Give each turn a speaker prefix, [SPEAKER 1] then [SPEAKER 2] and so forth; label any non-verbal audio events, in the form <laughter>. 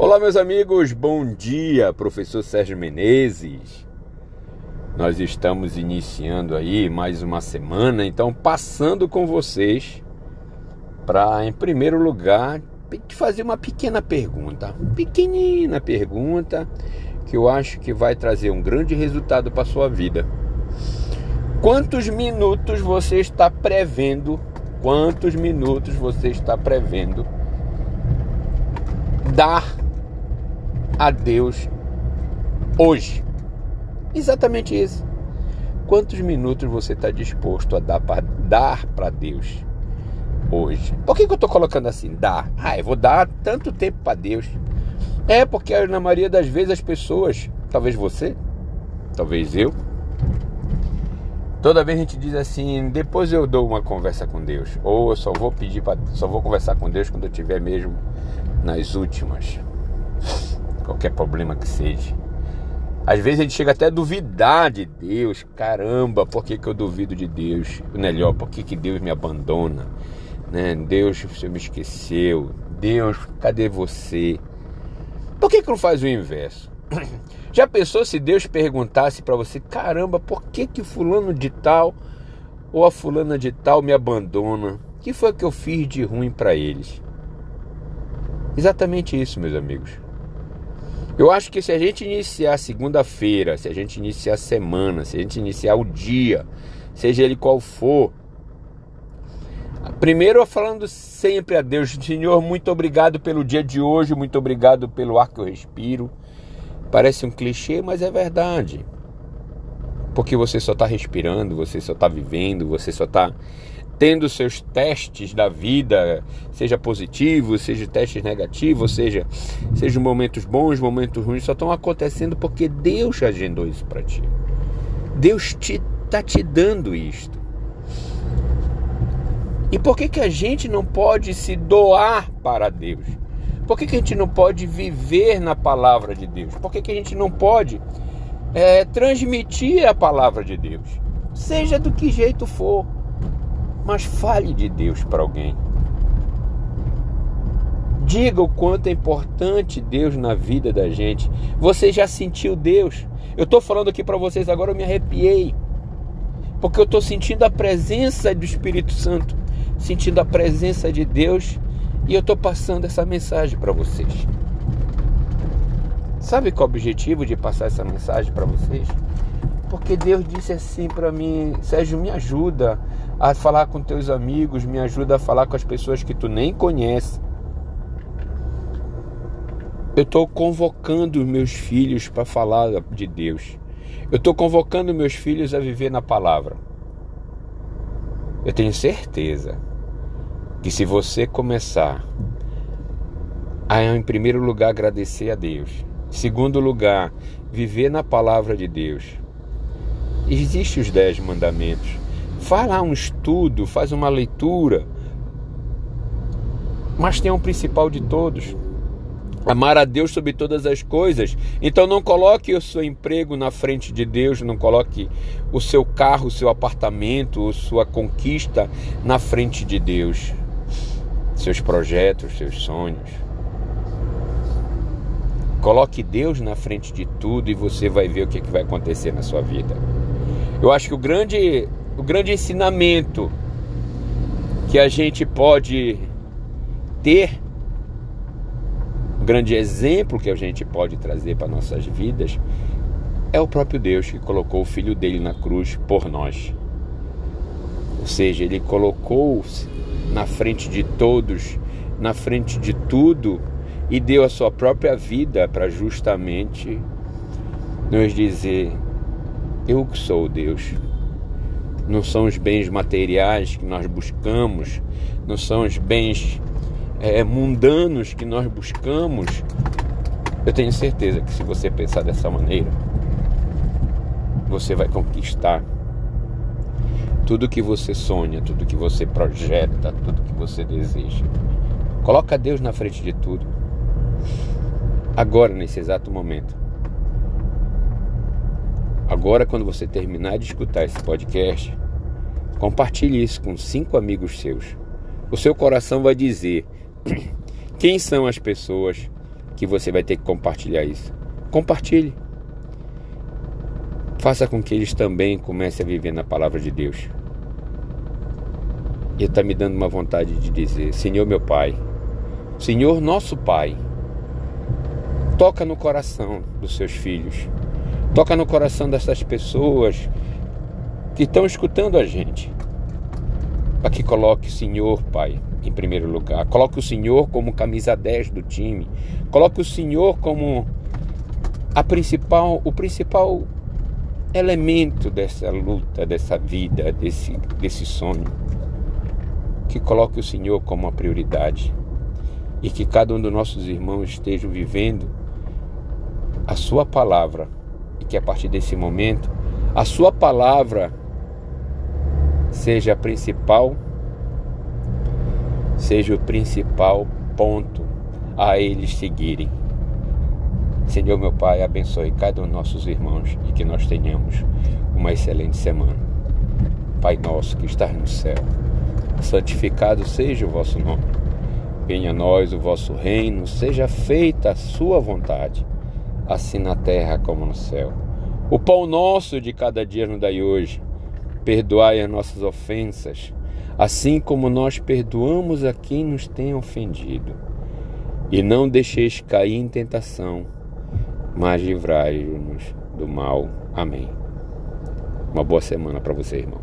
[SPEAKER 1] Olá, meus amigos, bom dia, professor Sérgio Menezes. Nós estamos iniciando aí mais uma semana, então passando com vocês para, em primeiro lugar, te fazer uma pequena pergunta, pequenina pergunta que eu acho que vai trazer um grande resultado para sua vida. Quantos minutos você está prevendo? Quantos minutos você está prevendo dar a Deus hoje. Exatamente isso. Quantos minutos você está disposto a dar para dar para Deus hoje? Por que, que eu estou colocando assim? Dar. Ah, eu vou dar tanto tempo para Deus. É porque na maioria das vezes as pessoas, talvez você, talvez eu, toda vez a gente diz assim, depois eu dou uma conversa com Deus, ou eu só vou pedir para, só vou conversar com Deus quando eu estiver mesmo nas últimas qualquer problema que seja. Às vezes a gente chega até a duvidar de Deus. Caramba, por que, que eu duvido de Deus? Melhor, por que, que Deus me abandona? Né? Deus, você me esqueceu. Deus, cadê você? Por que, que não faz o inverso? <clears throat> Já pensou se Deus perguntasse para você: caramba, por que, que fulano de tal ou a fulana de tal me abandona? O que foi que eu fiz de ruim para eles? Exatamente isso, meus amigos. Eu acho que se a gente iniciar segunda-feira, se a gente iniciar a semana, se a gente iniciar o dia, seja ele qual for, primeiro falando sempre a Deus, Senhor, muito obrigado pelo dia de hoje, muito obrigado pelo ar que eu respiro. Parece um clichê, mas é verdade. Porque você só está respirando, você só está vivendo, você só está tendo seus testes da vida, seja positivo, seja testes negativos, seja, seja momentos bons, momentos ruins, só estão acontecendo porque Deus agendou isso para ti. Deus te tá te dando isto. E por que que a gente não pode se doar para Deus? Por que, que a gente não pode viver na palavra de Deus? Por que, que a gente não pode é, transmitir a palavra de Deus? Seja do que jeito for mas fale de Deus para alguém. Diga o quanto é importante Deus na vida da gente. Você já sentiu Deus? Eu estou falando aqui para vocês agora, eu me arrepiei. Porque eu estou sentindo a presença do Espírito Santo, sentindo a presença de Deus e eu estou passando essa mensagem para vocês. Sabe qual é o objetivo de passar essa mensagem para vocês? Porque Deus disse assim para mim, Sérgio, me ajuda a falar com teus amigos, me ajuda a falar com as pessoas que tu nem conhece. Eu estou convocando meus filhos para falar de Deus. Eu estou convocando meus filhos a viver na palavra. Eu tenho certeza que se você começar a, em primeiro lugar, agradecer a Deus, segundo lugar, viver na palavra de Deus, Existem os dez mandamentos. Faz lá um estudo, faz uma leitura. Mas tem um principal de todos. Amar a Deus sobre todas as coisas. Então não coloque o seu emprego na frente de Deus, não coloque o seu carro, o seu apartamento, sua conquista na frente de Deus. Seus projetos, seus sonhos. Coloque Deus na frente de tudo e você vai ver o que, é que vai acontecer na sua vida. Eu acho que o grande, o grande ensinamento que a gente pode ter, o grande exemplo que a gente pode trazer para nossas vidas, é o próprio Deus que colocou o Filho dele na cruz por nós. Ou seja, ele colocou-se na frente de todos, na frente de tudo, e deu a sua própria vida para justamente nos dizer: eu que sou Deus. Não são os bens materiais que nós buscamos, não são os bens é, mundanos que nós buscamos. Eu tenho certeza que se você pensar dessa maneira, você vai conquistar tudo que você sonha, tudo que você projeta, tudo que você deseja. Coloca Deus na frente de tudo. Agora, nesse exato momento. Agora, quando você terminar de escutar esse podcast, compartilhe isso com cinco amigos seus. O seu coração vai dizer <clears throat> quem são as pessoas que você vai ter que compartilhar isso. Compartilhe. Faça com que eles também comecem a viver na palavra de Deus. E está me dando uma vontade de dizer: Senhor, meu Pai, Senhor, nosso Pai, toca no coração dos seus filhos, toca no coração dessas pessoas que estão escutando a gente, para que coloque o Senhor, Pai, em primeiro lugar. Coloque o Senhor como camisa 10 do time. Coloque o Senhor como a principal, o principal elemento dessa luta, dessa vida, desse, desse sonho. Que coloque o Senhor como a prioridade e que cada um dos nossos irmãos esteja vivendo a Sua palavra e que a partir desse momento a Sua palavra seja a principal, seja o principal ponto a eles seguirem. Senhor, meu Pai, abençoe cada um dos nossos irmãos e que nós tenhamos uma excelente semana. Pai nosso que estás no céu, santificado seja o vosso nome. Venha a nós o vosso reino, seja feita a sua vontade, assim na terra como no céu. O pão nosso de cada dia nos dai hoje. Perdoai as nossas ofensas, assim como nós perdoamos a quem nos tem ofendido. E não deixeis cair em tentação mas livrai-nos do mal. Amém. Uma boa semana para você, irmão.